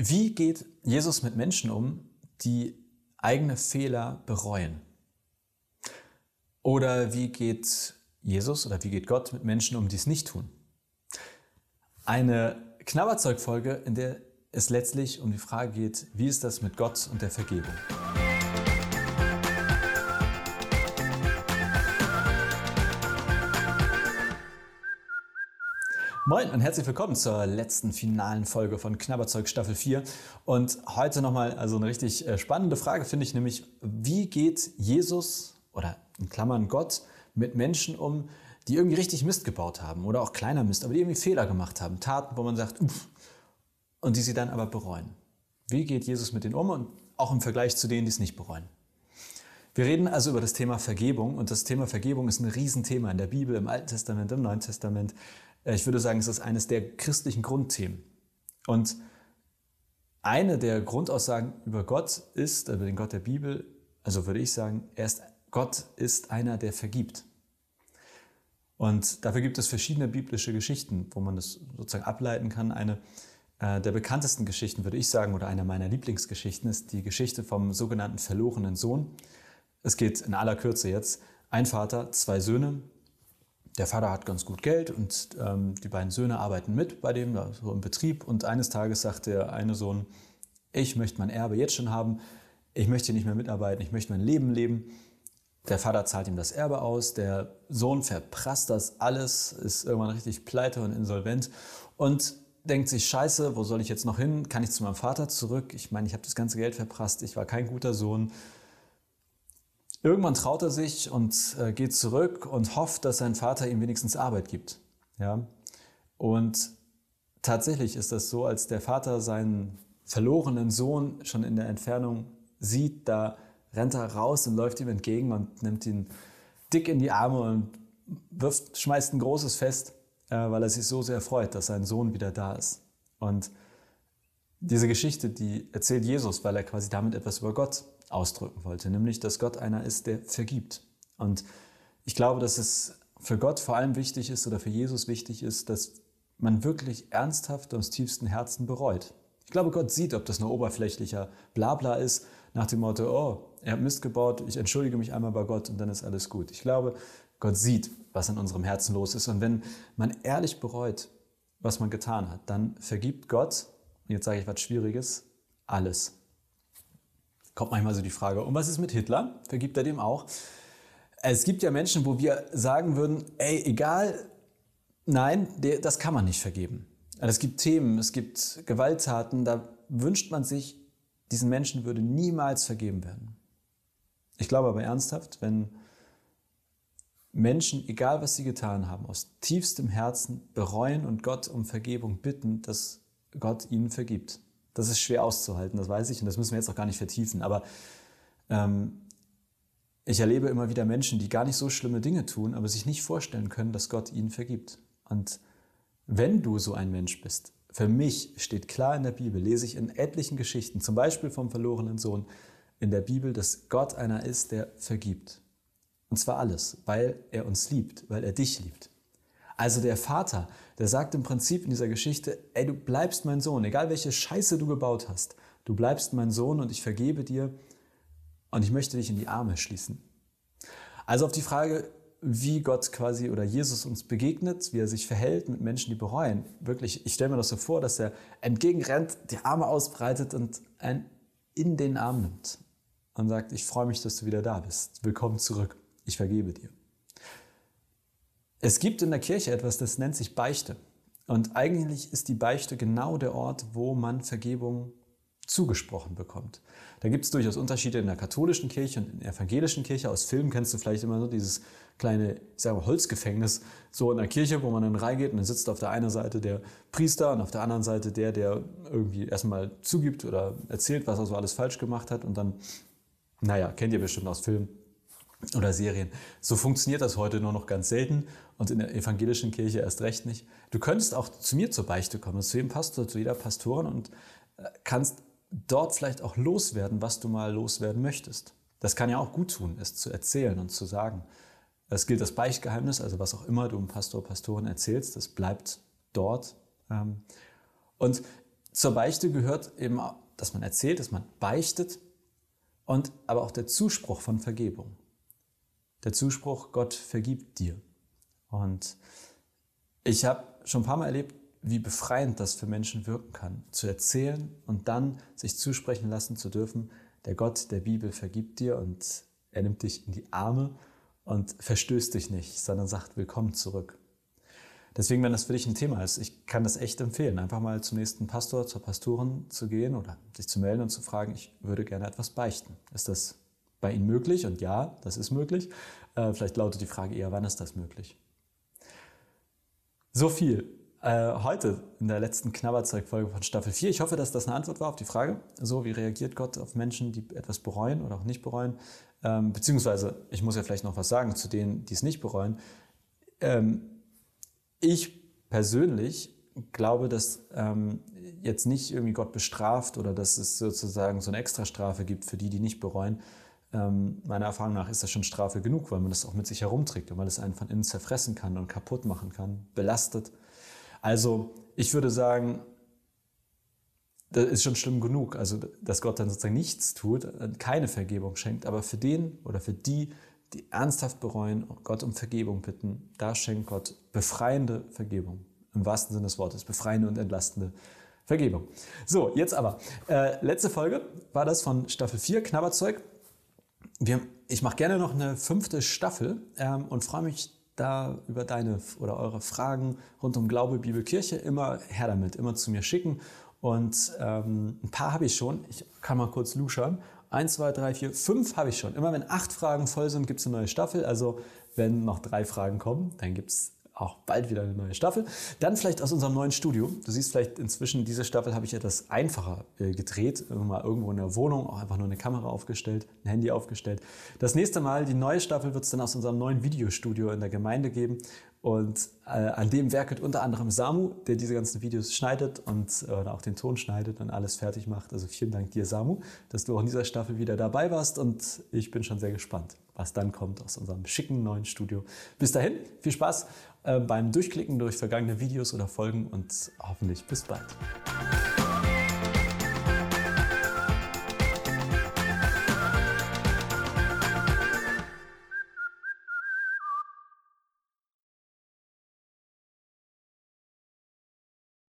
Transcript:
Wie geht Jesus mit Menschen um, die eigene Fehler bereuen? Oder wie geht Jesus oder wie geht Gott mit Menschen um, die es nicht tun? Eine Knabberzeugfolge, in der es letztlich um die Frage geht, wie ist das mit Gott und der Vergebung? Moin und herzlich willkommen zur letzten finalen Folge von Knabberzeug Staffel 4. Und heute nochmal also eine richtig äh, spannende Frage finde ich, nämlich wie geht Jesus oder in Klammern Gott mit Menschen um, die irgendwie richtig Mist gebaut haben oder auch kleiner Mist, aber die irgendwie Fehler gemacht haben, Taten, wo man sagt, uff, und die sie dann aber bereuen. Wie geht Jesus mit denen um und auch im Vergleich zu denen, die es nicht bereuen? Wir reden also über das Thema Vergebung und das Thema Vergebung ist ein Riesenthema in der Bibel, im Alten Testament, im Neuen Testament. Äh, ich würde sagen, es ist eines der christlichen Grundthemen. Und eine der Grundaussagen über Gott ist, über den Gott der Bibel, also würde ich sagen, er ist, Gott ist einer, der vergibt. Und dafür gibt es verschiedene biblische Geschichten, wo man das sozusagen ableiten kann. Eine äh, der bekanntesten Geschichten, würde ich sagen, oder einer meiner Lieblingsgeschichten ist die Geschichte vom sogenannten verlorenen Sohn. Es geht in aller Kürze jetzt. Ein Vater, zwei Söhne, der Vater hat ganz gut Geld und ähm, die beiden Söhne arbeiten mit bei dem, so im Betrieb. Und eines Tages sagt der eine Sohn, ich möchte mein Erbe jetzt schon haben, ich möchte nicht mehr mitarbeiten, ich möchte mein Leben leben. Der Vater zahlt ihm das Erbe aus, der Sohn verprasst das alles, ist irgendwann richtig pleite und insolvent und denkt sich, scheiße, wo soll ich jetzt noch hin? Kann ich zu meinem Vater zurück? Ich meine, ich habe das ganze Geld verprasst, ich war kein guter Sohn. Irgendwann traut er sich und äh, geht zurück und hofft, dass sein Vater ihm wenigstens Arbeit gibt. Ja? Und tatsächlich ist das so, als der Vater seinen verlorenen Sohn schon in der Entfernung sieht, da rennt er raus und läuft ihm entgegen und nimmt ihn dick in die Arme und wirft, schmeißt ein großes Fest, äh, weil er sich so sehr freut, dass sein Sohn wieder da ist. Und diese Geschichte, die erzählt Jesus, weil er quasi damit etwas über Gott ausdrücken wollte, nämlich, dass Gott einer ist, der vergibt. Und ich glaube, dass es für Gott vor allem wichtig ist oder für Jesus wichtig ist, dass man wirklich ernsthaft aus tiefstem Herzen bereut. Ich glaube, Gott sieht, ob das nur oberflächlicher Blabla ist, nach dem Motto, oh, er hat Mist gebaut, ich entschuldige mich einmal bei Gott und dann ist alles gut. Ich glaube, Gott sieht, was in unserem Herzen los ist. Und wenn man ehrlich bereut, was man getan hat, dann vergibt Gott, und jetzt sage ich was Schwieriges, alles kommt manchmal so die Frage, und was ist mit Hitler? Vergibt er dem auch? Es gibt ja Menschen, wo wir sagen würden, ey, egal, nein, das kann man nicht vergeben. Es gibt Themen, es gibt Gewalttaten, da wünscht man sich, diesen Menschen würde niemals vergeben werden. Ich glaube aber ernsthaft, wenn Menschen, egal was sie getan haben, aus tiefstem Herzen bereuen und Gott um Vergebung bitten, dass Gott ihnen vergibt. Das ist schwer auszuhalten, das weiß ich und das müssen wir jetzt auch gar nicht vertiefen. Aber ähm, ich erlebe immer wieder Menschen, die gar nicht so schlimme Dinge tun, aber sich nicht vorstellen können, dass Gott ihnen vergibt. Und wenn du so ein Mensch bist, für mich steht klar in der Bibel, lese ich in etlichen Geschichten, zum Beispiel vom verlorenen Sohn, in der Bibel, dass Gott einer ist, der vergibt. Und zwar alles, weil er uns liebt, weil er dich liebt. Also der Vater, der sagt im Prinzip in dieser Geschichte, ey, du bleibst mein Sohn, egal welche Scheiße du gebaut hast, du bleibst mein Sohn und ich vergebe dir und ich möchte dich in die Arme schließen. Also auf die Frage, wie Gott quasi oder Jesus uns begegnet, wie er sich verhält mit Menschen, die bereuen. Wirklich, ich stelle mir das so vor, dass er entgegenrennt, die Arme ausbreitet und einen in den Arm nimmt und sagt, ich freue mich, dass du wieder da bist. Willkommen zurück. Ich vergebe dir. Es gibt in der Kirche etwas, das nennt sich Beichte. Und eigentlich ist die Beichte genau der Ort, wo man Vergebung zugesprochen bekommt. Da gibt es durchaus Unterschiede in der katholischen Kirche und in der evangelischen Kirche. Aus Filmen kennst du vielleicht immer so dieses kleine, ich sage mal, Holzgefängnis, so in der Kirche, wo man dann reingeht und dann sitzt auf der einen Seite der Priester und auf der anderen Seite der, der irgendwie erstmal zugibt oder erzählt, was er so alles falsch gemacht hat und dann, naja, kennt ihr bestimmt aus Filmen, oder Serien. So funktioniert das heute nur noch ganz selten und in der evangelischen Kirche erst recht nicht. Du könntest auch zu mir zur Beichte kommen, zu jedem Pastor, zu jeder Pastorin und äh, kannst dort vielleicht auch loswerden, was du mal loswerden möchtest. Das kann ja auch gut tun, es zu erzählen und zu sagen. Es gilt das Beichtgeheimnis, also was auch immer du dem Pastor, Pastorin erzählst, das bleibt dort. Ähm, und zur Beichte gehört eben, dass man erzählt, dass man beichtet und aber auch der Zuspruch von Vergebung. Der Zuspruch, Gott vergibt dir. Und ich habe schon ein paar Mal erlebt, wie befreiend das für Menschen wirken kann, zu erzählen und dann sich zusprechen lassen zu dürfen, der Gott der Bibel vergibt dir und er nimmt dich in die Arme und verstößt dich nicht, sondern sagt willkommen zurück. Deswegen, wenn das für dich ein Thema ist, ich kann das echt empfehlen, einfach mal zum nächsten Pastor, zur Pastorin zu gehen oder sich zu melden und zu fragen, ich würde gerne etwas beichten. Ist das bei Ihnen möglich? Und ja, das ist möglich. Äh, vielleicht lautet die Frage eher, wann ist das möglich? So viel äh, heute in der letzten Knabberzeug-Folge von Staffel 4. Ich hoffe, dass das eine Antwort war auf die Frage. So, wie reagiert Gott auf Menschen, die etwas bereuen oder auch nicht bereuen? Ähm, beziehungsweise, ich muss ja vielleicht noch was sagen zu denen, die es nicht bereuen. Ähm, ich persönlich glaube, dass ähm, jetzt nicht irgendwie Gott bestraft oder dass es sozusagen so eine Extrastrafe gibt für die, die nicht bereuen. Ähm, meiner Erfahrung nach ist das schon Strafe genug, weil man das auch mit sich herumträgt und weil es einen von innen zerfressen kann und kaputt machen kann, belastet. Also ich würde sagen, das ist schon schlimm genug, also dass Gott dann sozusagen nichts tut, keine Vergebung schenkt, aber für den oder für die, die ernsthaft bereuen, Gott um Vergebung bitten, da schenkt Gott befreiende Vergebung. Im wahrsten Sinne des Wortes, befreiende und entlastende Vergebung. So, jetzt aber. Äh, letzte Folge war das von Staffel 4, Knabberzeug. Wir, ich mache gerne noch eine fünfte Staffel ähm, und freue mich da über deine oder eure Fragen rund um Glaube, Bibel, Kirche immer her damit, immer zu mir schicken. Und ähm, ein paar habe ich schon. Ich kann mal kurz luschern. Eins, zwei, drei, vier, fünf habe ich schon. Immer wenn acht Fragen voll sind, gibt es eine neue Staffel. Also wenn noch drei Fragen kommen, dann gibt es auch bald wieder eine neue Staffel. Dann vielleicht aus unserem neuen Studio. Du siehst vielleicht inzwischen, diese Staffel habe ich etwas einfacher äh, gedreht. Mal irgendwo in der Wohnung, auch einfach nur eine Kamera aufgestellt, ein Handy aufgestellt. Das nächste Mal, die neue Staffel, wird es dann aus unserem neuen Videostudio in der Gemeinde geben. Und äh, an dem werkelt unter anderem Samu, der diese ganzen Videos schneidet und äh, auch den Ton schneidet und alles fertig macht. Also vielen Dank dir, Samu, dass du auch in dieser Staffel wieder dabei warst. Und ich bin schon sehr gespannt, was dann kommt aus unserem schicken neuen Studio. Bis dahin, viel Spaß äh, beim Durchklicken durch vergangene Videos oder Folgen und hoffentlich bis bald.